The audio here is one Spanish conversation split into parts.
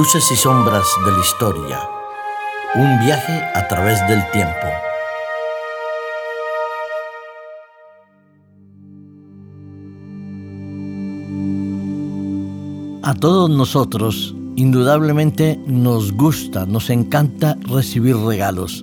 Luces y sombras de la historia. Un viaje a través del tiempo. A todos nosotros, indudablemente, nos gusta, nos encanta recibir regalos.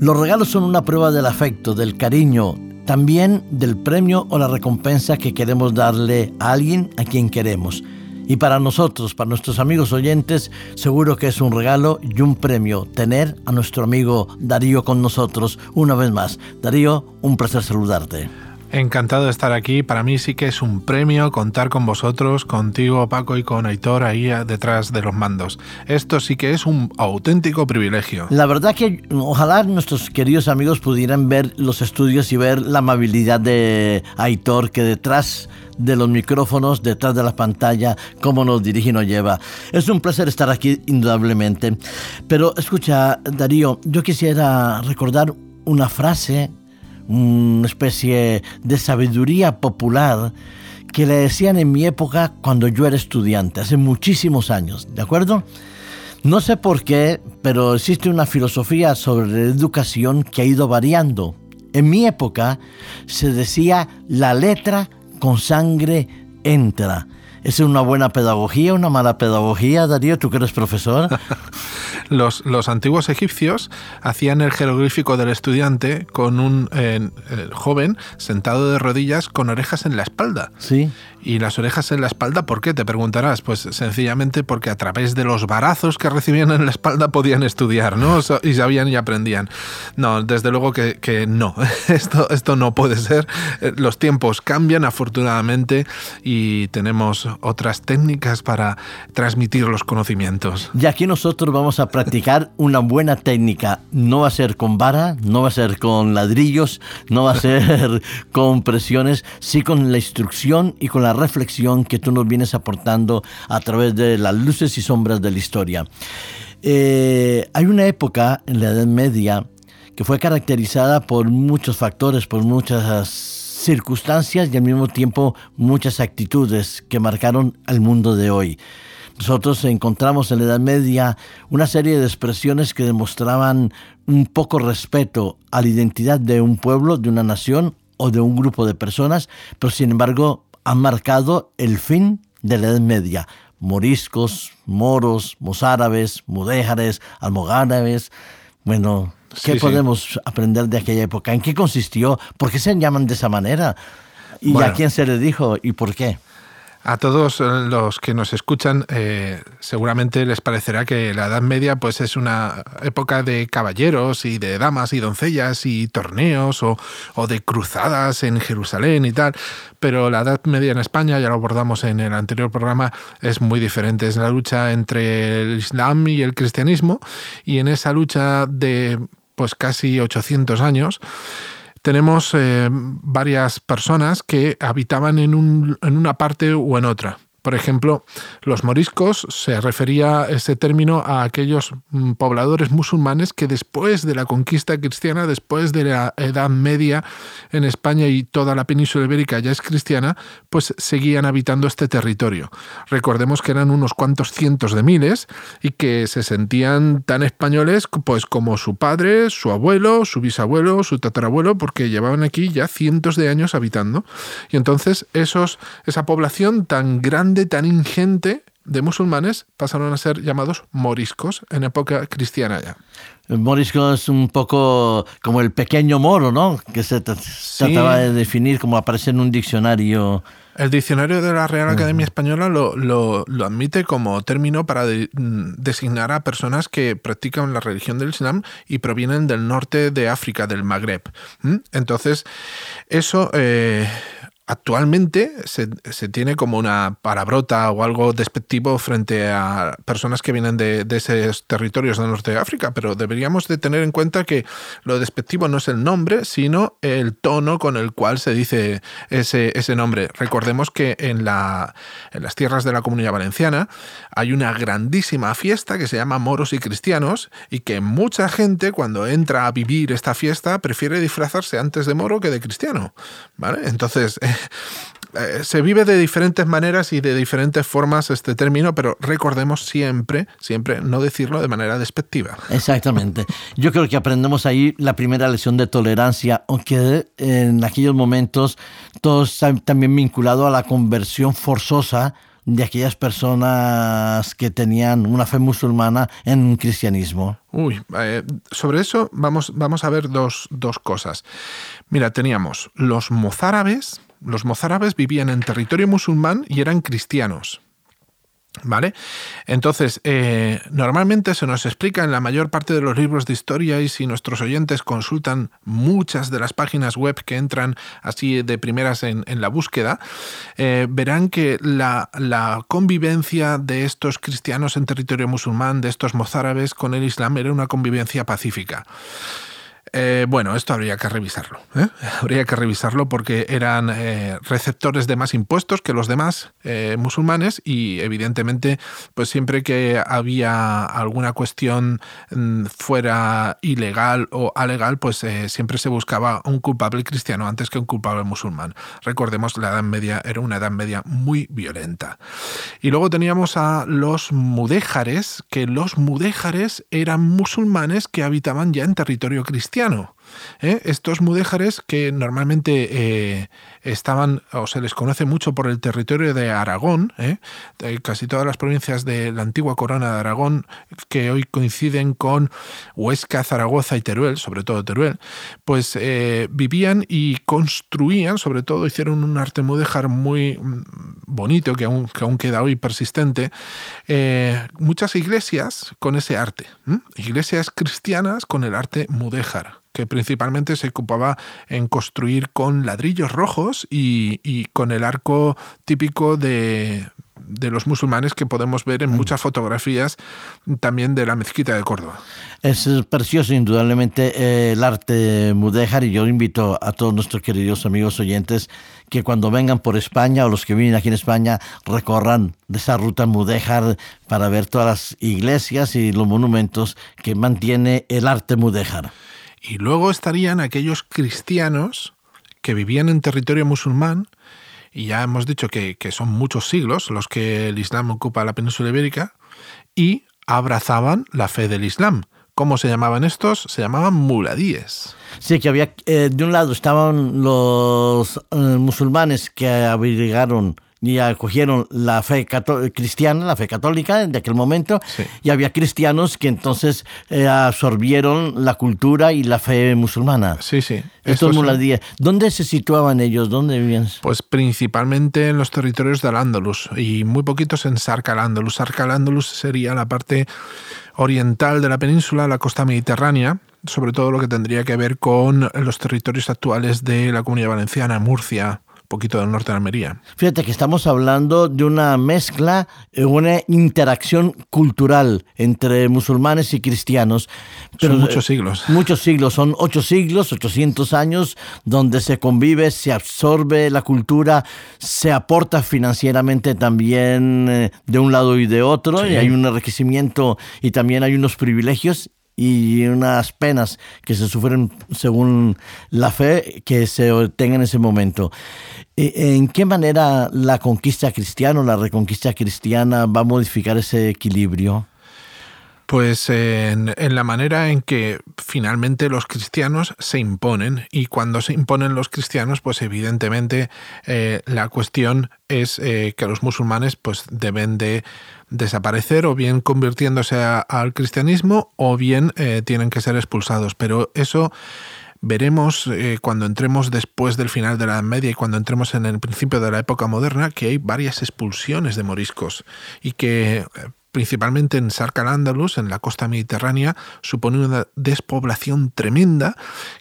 Los regalos son una prueba del afecto, del cariño, también del premio o la recompensa que queremos darle a alguien a quien queremos. Y para nosotros, para nuestros amigos oyentes, seguro que es un regalo y un premio tener a nuestro amigo Darío con nosotros una vez más. Darío, un placer saludarte. Encantado de estar aquí. Para mí sí que es un premio contar con vosotros, contigo Paco y con Aitor ahí detrás de los mandos. Esto sí que es un auténtico privilegio. La verdad que ojalá nuestros queridos amigos pudieran ver los estudios y ver la amabilidad de Aitor que detrás de los micrófonos, detrás de la pantalla, cómo nos dirige y nos lleva. Es un placer estar aquí, indudablemente. Pero escucha, Darío, yo quisiera recordar una frase una especie de sabiduría popular que le decían en mi época cuando yo era estudiante, hace muchísimos años, ¿de acuerdo? No sé por qué, pero existe una filosofía sobre la educación que ha ido variando. En mi época se decía la letra con sangre entra. ¿Es una buena pedagogía, una mala pedagogía, Darío? ¿Tú que eres profesor? los, los, antiguos egipcios hacían el jeroglífico del estudiante con un eh, joven sentado de rodillas con orejas en la espalda. Sí. ¿Y las orejas en la espalda por qué? Te preguntarás. Pues sencillamente porque a través de los barazos que recibían en la espalda podían estudiar, ¿no? Y sabían y aprendían. No, desde luego que, que no. Esto, esto no puede ser. Los tiempos cambian afortunadamente y tenemos otras técnicas para transmitir los conocimientos. Y aquí nosotros vamos a practicar una buena técnica. No va a ser con vara, no va a ser con ladrillos, no va a ser con presiones, sí con la instrucción y con la reflexión que tú nos vienes aportando a través de las luces y sombras de la historia. Eh, hay una época en la Edad Media que fue caracterizada por muchos factores, por muchas circunstancias y al mismo tiempo muchas actitudes que marcaron al mundo de hoy. Nosotros encontramos en la Edad Media una serie de expresiones que demostraban un poco respeto a la identidad de un pueblo, de una nación o de un grupo de personas, pero sin embargo han marcado el fin de la Edad Media. Moriscos, moros, mozárabes, mudéjares, almogárabes. Bueno, ¿qué podemos aprender de aquella época? ¿En qué consistió? ¿Por qué se llaman de esa manera? ¿Y a quién se le dijo y por qué? A todos los que nos escuchan, eh, seguramente les parecerá que la Edad Media pues, es una época de caballeros y de damas y doncellas y torneos o, o, de cruzadas en Jerusalén y tal. Pero la Edad Media en España, ya lo abordamos en el anterior programa, es muy diferente. Es la lucha entre el Islam y el cristianismo. Y en esa lucha de pues casi 800 años, tenemos eh, varias personas que habitaban en, un, en una parte u en otra. Por ejemplo, los moriscos se refería ese término a aquellos mm, pobladores musulmanes que después de la conquista cristiana, después de la Edad Media en España y toda la península ibérica ya es cristiana, pues seguían habitando este territorio. Recordemos que eran unos cuantos cientos de miles y que se sentían tan españoles pues como su padre, su abuelo, su bisabuelo, su tatarabuelo, porque llevaban aquí ya cientos de años habitando. Y entonces esos, esa población tan grande tan ingente de musulmanes pasaron a ser llamados moriscos en época cristiana ya. El morisco es un poco como el pequeño moro, ¿no? Que se trataba de definir como aparece en un diccionario. El diccionario de la Real Academia Española lo, lo, admite como término para mm, designar a personas que practican la religión del Islam y provienen del norte de África, del Magreb. Entonces, eso eh, actualmente se, tiene como una palabrota o algo despectivo frente a personas que vienen de, esos territorios del norte de África, pero deberíamos de tener en cuenta que lo despectivo no es el nombre, sino el tono con el cual se dice ese, ese nombre. Recordemos que en, la, en las tierras de la Comunidad Valenciana hay una grandísima fiesta que se llama Moros y Cristianos y que mucha gente cuando entra a vivir esta fiesta prefiere disfrazarse antes de moro que de cristiano. ¿vale? Entonces, se vive de diferentes maneras y de diferentes formas este término, pero recordemos siempre, siempre no decirlo de manera despectiva. Exactamente. Yo creo que aprendemos ahí la primera lección de tolerancia, aunque en aquellos momentos todo está también vinculado a la conversión forzosa de aquellas personas que tenían una fe musulmana en un cristianismo. Uy, eh, sobre eso vamos, vamos a ver dos, dos cosas. Mira, teníamos los mozárabes. Los mozárabes vivían en territorio musulmán y eran cristianos. ¿Vale? Entonces, eh, normalmente se nos explica en la mayor parte de los libros de historia y si nuestros oyentes consultan muchas de las páginas web que entran así de primeras en, la búsqueda, eh, verán que la, la, convivencia de estos cristianos en territorio musulmán, de estos mozárabes con el Islam, era una convivencia pacífica. Eh, bueno, esto habría que revisarlo. ¿eh? Habría que revisarlo porque eran eh, receptores de más impuestos que los demás musulmanes y evidentemente, pues siempre que había alguna cuestión mm, fuera ilegal o alegal, pues siempre se buscaba un culpable cristiano antes que un culpable musulmán. Recordemos, la Edad Media era una Edad Media muy violenta. Y luego teníamos a los mudéjares, que los mudéjares eran musulmanes que habitaban ya en territorio cristiano piano. ¿Eh? Estos mudéjares que normalmente eh, estaban o se les conoce mucho por el territorio de Aragón, ¿eh? casi todas las provincias de la antigua corona de Aragón que hoy coinciden con Huesca, Zaragoza y Teruel, sobre todo Teruel, pues vivían y construían, sobre todo hicieron un arte mudéjar muy mm, bonito que aún, que aún queda hoy persistente, muchas iglesias con ese arte, iglesias cristianas con el arte mudéjar que principalmente se ocupaba en construir con ladrillos rojos y, con el arco típico de, los musulmanes que podemos ver en mm. muchas fotografías también de la mezquita de Córdoba. Es precioso, indudablemente, eh, el arte mudéjar y yo invito a todos nuestros queridos amigos oyentes que cuando vengan por España o los que viven aquí en España recorran esa ruta mudéjar para ver todas las iglesias y los monumentos que mantiene el arte mudéjar. Y luego estarían aquellos cristianos que vivían en territorio musulmán, y ya hemos dicho que, son muchos siglos los que el Islam ocupa la península ibérica, y abrazaban la fe del Islam. ¿Cómo se llamaban estos? Se llamaban muladíes. Sí, que había, eh, de un lado estaban los eh, musulmanes que abrigaron y acogieron la fe cristiana, la fe católica de aquel momento, y había cristianos que entonces eh, absorbieron la cultura y la fe musulmana. Sí, sí. Estos muladíes. ¿Dónde se situaban ellos? ¿Dónde vivían? Pues principalmente en los territorios del Ándalus y muy poquitos en Sarca al-Ándalus. Sarca sería la parte oriental de la península, la costa mediterránea, sobre todo lo que tendría que ver con los territorios actuales de la Comunidad Valenciana, Murcia, poquito del norte de Almería. Fíjate que estamos hablando de una mezcla, eh, una interacción cultural entre musulmanes y cristianos. Pero, son muchos siglos. Muchos siglos, son ocho siglos, 800 años, donde se convive, se absorbe la cultura, se aporta financieramente también eh, de un lado y de otro, y hay un enriquecimiento y también hay unos privilegios y unas penas que se sufren según la fe que se obtenga en ese momento. ¿En qué manera la conquista cristiana o la reconquista cristiana va a modificar ese equilibrio? Pues en, la manera en que finalmente los cristianos se imponen y cuando se imponen los cristianos, pues evidentemente eh, la cuestión es eh, que los musulmanes pues deben de desaparecer o bien convirtiéndose al cristianismo o bien eh, tienen que ser expulsados. Pero eso veremos cuando entremos después del final de la Edad Media y cuando entremos en el principio de la época moderna que hay varias expulsiones de moriscos y que principalmente en Sark al-Ándalus, en la costa mediterránea, supone una despoblación tremenda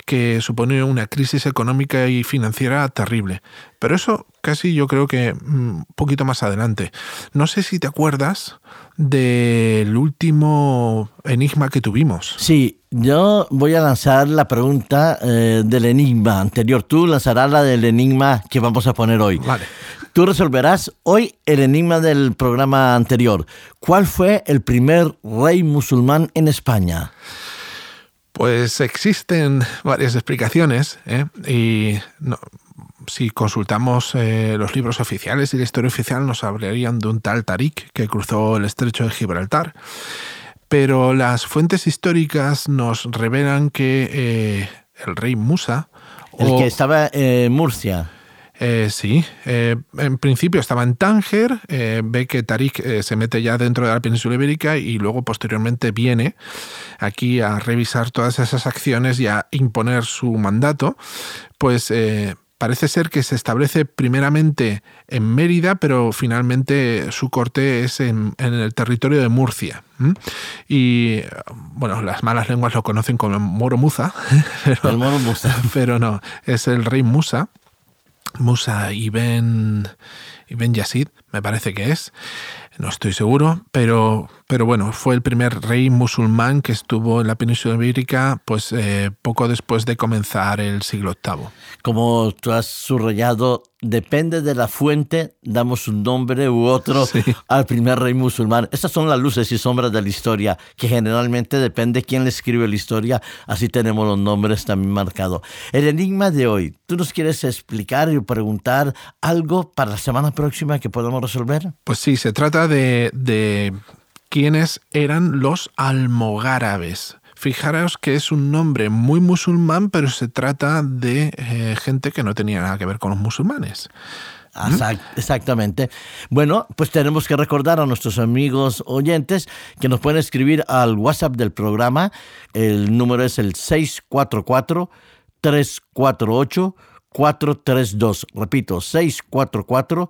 que supone una crisis económica y financiera terrible. Pero eso casi yo creo que un mm, poquito más adelante. No sé si te acuerdas del último enigma que tuvimos. Sí, yo voy a lanzar la pregunta eh, del enigma anterior. Tú lanzarás la del enigma que vamos a poner hoy. Vale. Tú resolverás hoy el enigma del programa anterior. ¿Cuál fue el primer rey musulmán en España? Pues existen varias explicaciones ¿eh? y si consultamos eh, los libros oficiales y la historia oficial, nos hablarían de un tal Tarik que cruzó el estrecho de Gibraltar. Pero las fuentes históricas nos revelan que eh, el rey Musa... El que estaba en Murcia. Eh, sí, eh, en principio estaba en Tánger, eh, ve que Tarik se mete ya dentro de la península ibérica y luego posteriormente viene aquí a revisar todas esas acciones y a imponer su mandato, pues parece ser que se establece primeramente en Mérida, pero finalmente su corte es en, el territorio de Murcia. Y bueno, las malas lenguas lo conocen como Moro Musa, el Moro Musa. pero no, es el rey Musa. Musa Ibn, Ibn Yazid, me parece que es, no estoy seguro, pero, pero bueno, fue el primer rey musulmán que estuvo en la península ibérica pues, eh, poco después de comenzar el siglo VIII. Como tú has subrayado, depende de la fuente, damos un nombre u otro al primer rey musulmán. Estas son las luces y sombras de la historia, que generalmente depende quién le escribe la historia, así tenemos los nombres también marcados. El enigma de hoy, ¿tú nos quieres explicar y preguntar algo para la semana próxima que podamos resolver? Pues sí, se trata de, quiénes eran los almogárabes. Fijaros que es un nombre muy musulmán, pero se trata de eh, gente que no tenía nada que ver con los musulmanes. Exactamente. Bueno, pues tenemos que recordar a nuestros amigos oyentes que nos pueden escribir al WhatsApp del programa. El número es el 644 348 432. Repito, 644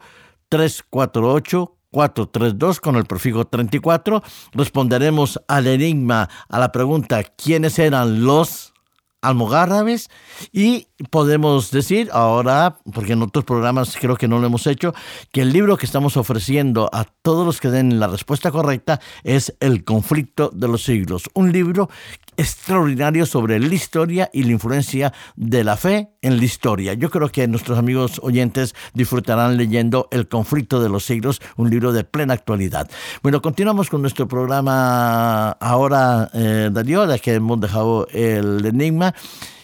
348 432 con el prefijo 34. Responderemos al enigma, a la pregunta ¿quiénes eran los almogárabes? Y podemos decir ahora, porque en otros programas creo que no lo hemos hecho, que el libro que estamos ofreciendo a todos los que den la respuesta correcta es El conflicto de los siglos. Un libro extraordinario sobre la historia y la influencia de la fe en la historia. Yo creo que nuestros amigos oyentes disfrutarán leyendo El conflicto de los siglos, un libro de plena actualidad. Bueno, continuamos con nuestro programa ahora, eh, Darío, de que hemos dejado el enigma.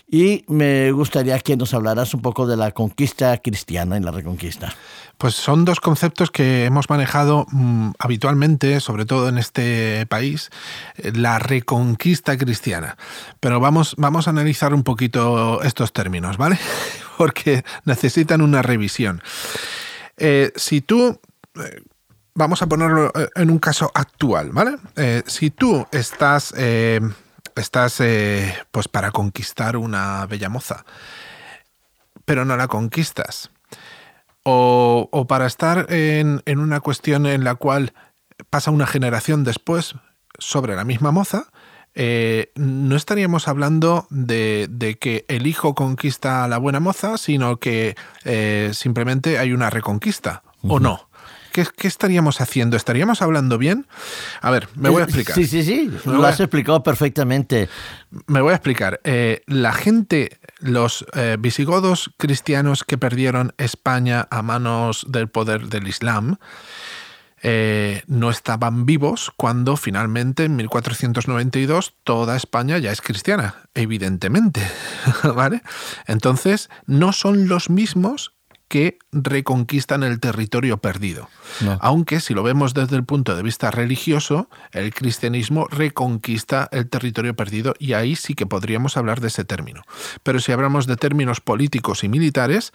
Y me gustaría que nos hablaras un poco de la conquista cristiana y la reconquista. Pues son dos conceptos que hemos manejado mm, habitualmente, sobre todo en este país, eh, la reconquista cristiana. Pero vamos, vamos a analizar un poquito estos términos, ¿vale? Porque necesitan una revisión. Eh, si tú... Eh, vamos a ponerlo en un caso actual, ¿vale? si tú estás estás eh, pues para conquistar una bella moza, pero no la conquistas. O, para estar en, una cuestión en la cual pasa una generación después sobre la misma moza, eh, no estaríamos hablando de, que el hijo conquista a la buena moza, sino que eh, simplemente hay una reconquista, ¿o no? ¿Qué, estaríamos haciendo? ¿Estaríamos hablando bien? A ver, me voy a eh, explicar. Sí, sí, sí, lo has explicado perfectamente. Me voy a explicar. Eh, la gente, los eh, visigodos cristianos que perdieron España a manos del poder del Islam, no estaban vivos cuando finalmente en 1492 toda España ya es cristiana, evidentemente. ¿Vale? Entonces, no son los mismos que reconquistan el territorio perdido. Aunque si lo vemos desde el punto de vista religioso, el cristianismo reconquista el territorio perdido y ahí sí que podríamos hablar de ese término. Pero si hablamos de términos políticos y militares,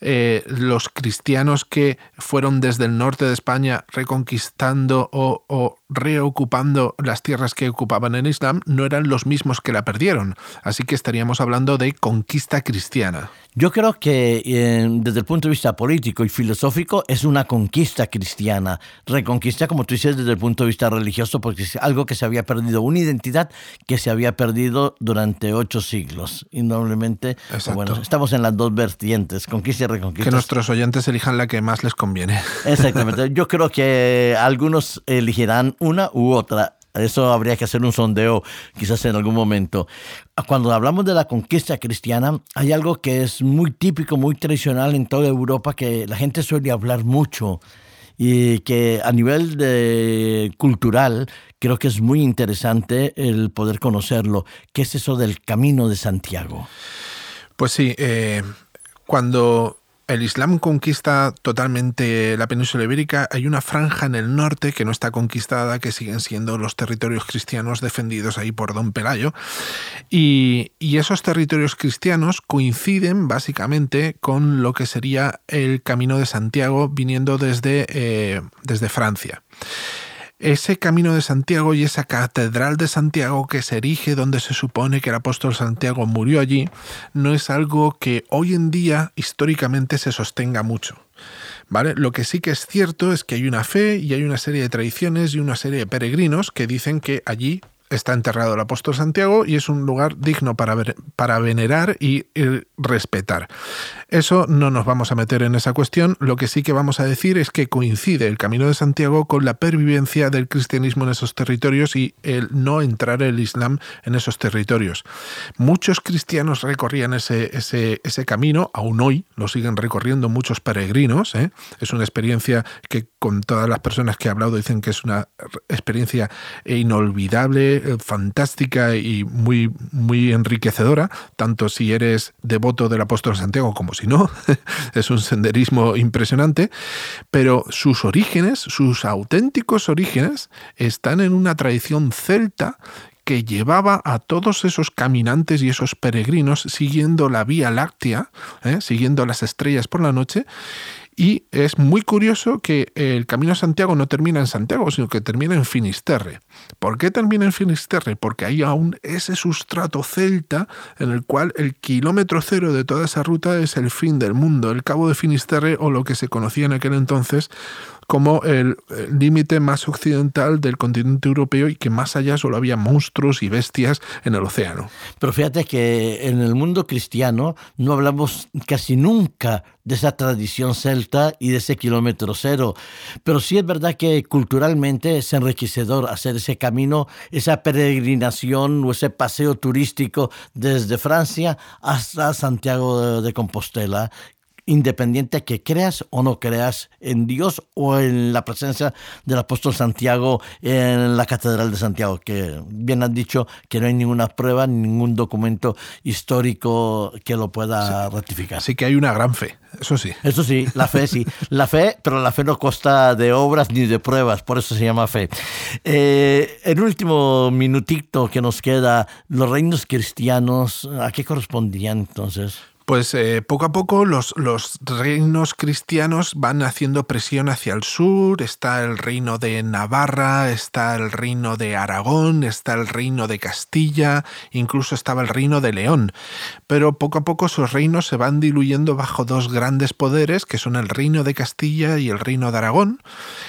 eh, los cristianos que fueron desde el norte de España reconquistando o, o reocupando las tierras que ocupaban en Islam no eran los mismos que la perdieron. Así que estaríamos hablando de conquista cristiana. Yo creo que eh, desde el punto de vista político y filosófico es una conquista cristiana. Reconquista, como tú dices, desde el punto de vista religioso, porque es algo que se había perdido, una identidad que se había perdido durante ocho siglos. Indudablemente, bueno, estamos en las dos vertientes, conquista y reconquista. Que nuestros oyentes elijan la que más les conviene. Exactamente. Yo creo que algunos elegirán una u otra. Eso habría que hacer un sondeo quizás en algún momento. Cuando hablamos de la conquista cristiana, hay algo que es muy típico, muy tradicional en toda Europa, que la gente suele hablar mucho y que a nivel cultural creo que es muy interesante el poder conocerlo. ¿Qué es eso del Camino de Santiago? Pues sí, eh, cuando el Islam conquista totalmente la península ibérica, hay una franja en el norte que no está conquistada, que siguen siendo los territorios cristianos defendidos ahí por Don Pelayo. Y, esos territorios cristianos coinciden básicamente con lo que sería el camino de Santiago viniendo desde, eh, desde Francia ese camino de Santiago y esa catedral de Santiago que se erige donde se supone que el apóstol Santiago murió allí, no es algo que hoy en día históricamente se sostenga mucho. ¿Vale? Lo que sí que es cierto es que hay una fe y hay una serie de tradiciones y una serie de peregrinos que dicen que allí está enterrado el apóstol Santiago y es un lugar digno para, ver, para venerar y, respetar. Eso no nos vamos a meter en esa cuestión, lo que sí que vamos a decir es que coincide el Camino de Santiago con la pervivencia del cristianismo en esos territorios y el no entrar el Islam en esos territorios. Muchos cristianos recorrían ese, ese, ese camino, aún hoy lo siguen recorriendo muchos peregrinos, ¿eh? es una experiencia que con todas las personas que he hablado dicen que es una experiencia inolvidable, eh, fantástica y muy, muy enriquecedora, tanto si eres devoto del apóstol Santiago como si no. es un senderismo impresionante, pero sus orígenes, sus auténticos orígenes, están en una tradición celta que llevaba a todos esos caminantes y esos peregrinos siguiendo la Vía Láctea, ¿eh? siguiendo las estrellas por la noche, y es muy curioso que el Camino a Santiago no termina en Santiago, sino que termina en Finisterre. ¿Por qué termina en Finisterre? Porque hay aún ese sustrato celta en el cual el kilómetro cero de toda esa ruta es el fin del mundo, el Cabo de Finisterre o lo que se conocía en aquel entonces como el límite más occidental del continente europeo y que más allá solo había monstruos y bestias en el océano. Pero fíjate que en el mundo cristiano no hablamos casi nunca de esa tradición celta y de ese kilómetro cero. Pero sí es verdad que culturalmente es enriquecedor hacer ese camino, esa peregrinación o ese paseo turístico desde Francia hasta Santiago de Compostela, independiente que creas o no creas en Dios o en la presencia del apóstol Santiago en la Catedral de Santiago, que bien han dicho que no hay ninguna prueba, ningún documento histórico que lo pueda ratificar. Así que hay una gran fe, eso sí. Eso sí, la fe sí. La fe, pero la fe no consta de obras ni de pruebas, por eso se llama fe. Eh, el último minutito que nos queda, los reinos cristianos, ¿a qué correspondían entonces? Pues eh, poco a poco los, reinos cristianos van haciendo presión hacia el sur, está el reino de Navarra, está el reino de Aragón, está el reino de Castilla, incluso estaba el reino de León. Pero poco a poco esos reinos se van diluyendo bajo dos grandes poderes, que son el reino de Castilla y el reino de Aragón,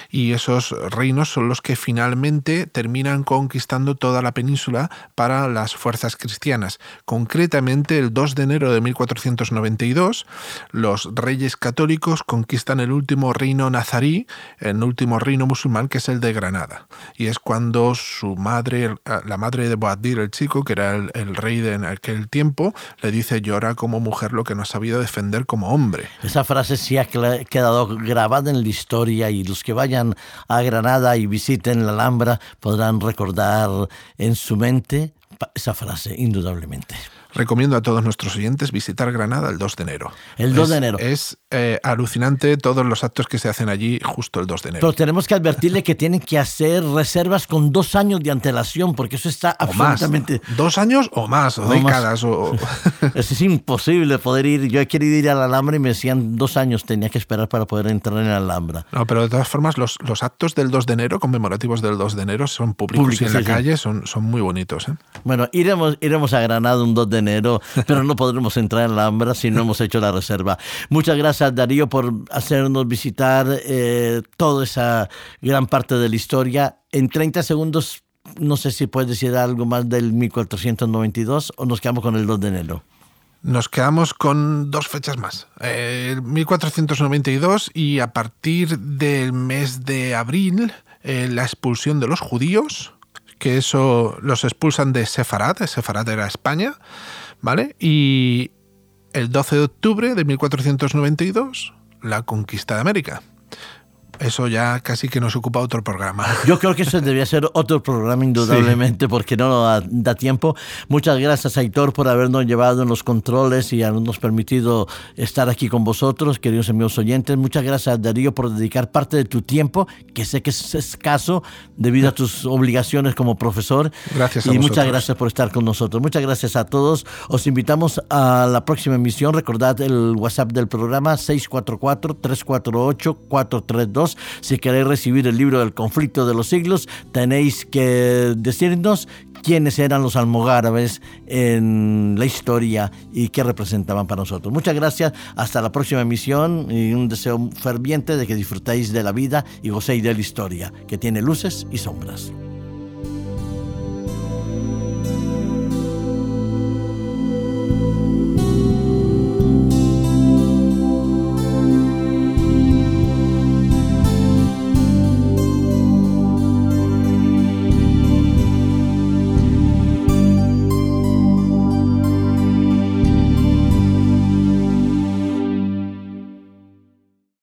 y esos reinos son los que finalmente terminan conquistando toda la península para las fuerzas cristianas. Concretamente el 2 de enero de 1400 1492, los reyes católicos conquistan el último reino nazarí, el último reino musulmán, que es el de Granada. Y es cuando su madre, la madre de Boabdil, el chico, que era el, rey de en aquel tiempo, le dice, llora como mujer lo que no ha sabido defender como hombre. Esa frase sí ha quedado grabada en la historia y los que vayan a Granada y visiten la Alhambra podrán recordar en su mente esa frase, indudablemente recomiendo a todos nuestros oyentes visitar Granada el 2 de enero. El 2 de enero. Es eh, alucinante todos los actos que se hacen allí justo el 2 de enero. Pero tenemos que advertirle que tienen que hacer reservas con dos años de antelación, porque eso está absolutamente... Dos años o más, o, décadas. O... es imposible poder ir. Yo he querido ir a la Alhambra y me decían dos años tenía que esperar para poder entrar en la Alhambra. No, pero de todas formas, los, los actos del 2 de enero, conmemorativos del 2 de enero, son públicos, y en la calle son, son muy bonitos. ¿eh? Bueno, iremos, iremos a Granada un 2 de enero, pero no podremos entrar en la Alhambra si no hemos hecho la reserva. Muchas gracias, Darío, por hacernos visitar eh, toda esa gran parte de la historia. En 30 segundos, no sé si puedes decir algo más del 1492 o nos quedamos con el 2 de enero. Nos quedamos con dos fechas más. Eh, 1492 y a partir del mes de abril, eh, la expulsión de los judíos, que eso los expulsan de Sefarad, Sefarad era España, ¿vale? Y el 12 de octubre de 1492, la conquista de América. Eso ya casi que nos ocupa otro programa. Yo creo que eso debería ser otro programa indudablemente porque no da, da, tiempo. Muchas gracias Aitor por habernos llevado en los controles y habernos permitido estar aquí con vosotros, queridos amigos oyentes. Muchas gracias Darío por dedicar parte de tu tiempo, que sé que es escaso debido a tus obligaciones como profesor. Gracias a Y muchas gracias por estar con nosotros. Muchas gracias a todos. Os invitamos a la próxima emisión. Recordad el WhatsApp del programa 644-348-432 si queréis recibir el libro del conflicto de los siglos, tenéis que decirnos quiénes eran los almogárabes en la historia y qué representaban para nosotros. Muchas gracias, hasta la próxima emisión y un deseo ferviente de que disfrutéis de la vida y gocéis de la historia, que tiene luces y sombras.